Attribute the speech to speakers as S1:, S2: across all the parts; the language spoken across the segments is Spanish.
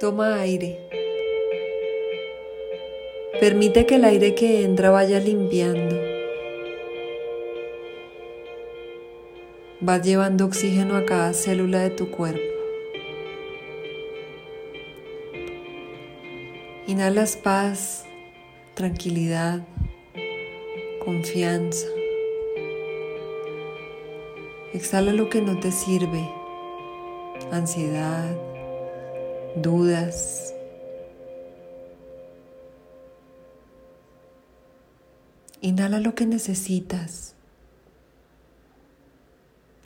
S1: Toma aire. Permite que el aire que entra vaya limpiando. Vas llevando oxígeno a cada célula de tu cuerpo. Inhalas paz, tranquilidad, confianza. Exhala lo que no te sirve, ansiedad, dudas. Inhala lo que necesitas.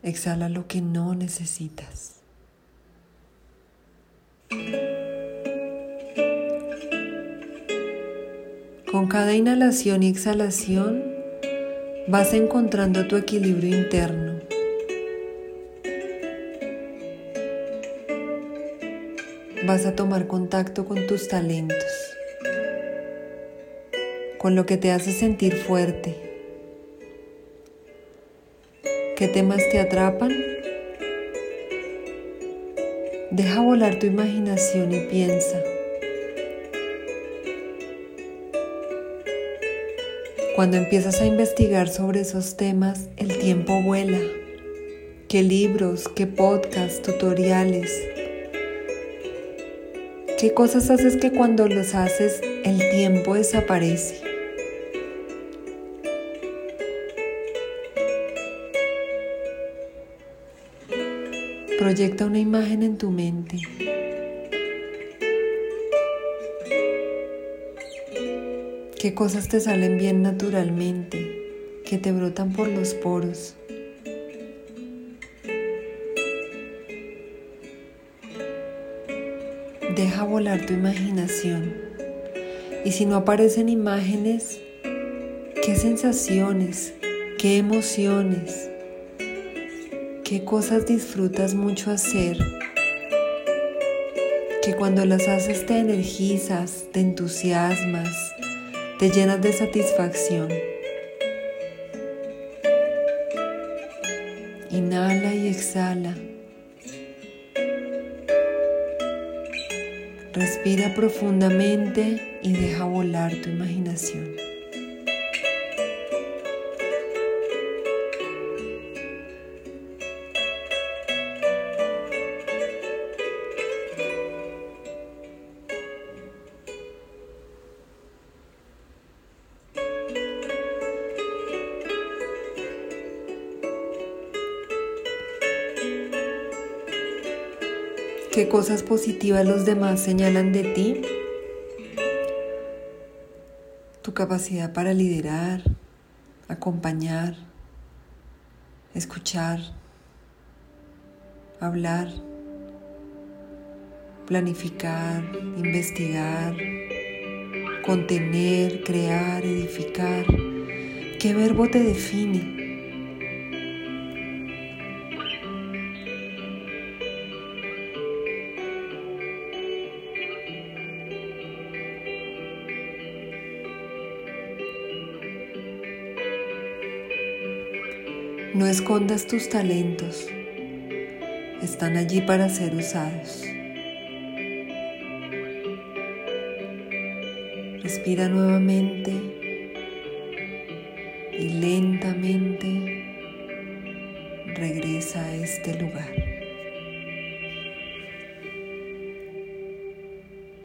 S1: Exhala lo que no necesitas. Con cada inhalación y exhalación vas encontrando tu equilibrio interno. Vas a tomar contacto con tus talentos, con lo que te hace sentir fuerte. ¿Qué temas te atrapan? Deja volar tu imaginación y piensa. Cuando empiezas a investigar sobre esos temas, el tiempo vuela. ¿Qué libros, qué podcasts, tutoriales? ¿Qué cosas haces que cuando los haces el tiempo desaparece? Proyecta una imagen en tu mente. ¿Qué cosas te salen bien naturalmente, que te brotan por los poros? Deja volar tu imaginación. Y si no aparecen imágenes, ¿qué sensaciones, qué emociones, qué cosas disfrutas mucho hacer? Que cuando las haces te energizas, te entusiasmas, te llenas de satisfacción. Inhala y exhala. Respira profundamente y deja volar tu imaginación. ¿Qué cosas positivas los demás señalan de ti? Tu capacidad para liderar, acompañar, escuchar, hablar, planificar, investigar, contener, crear, edificar. ¿Qué verbo te define? No escondas tus talentos, están allí para ser usados. Respira nuevamente y lentamente regresa a este lugar.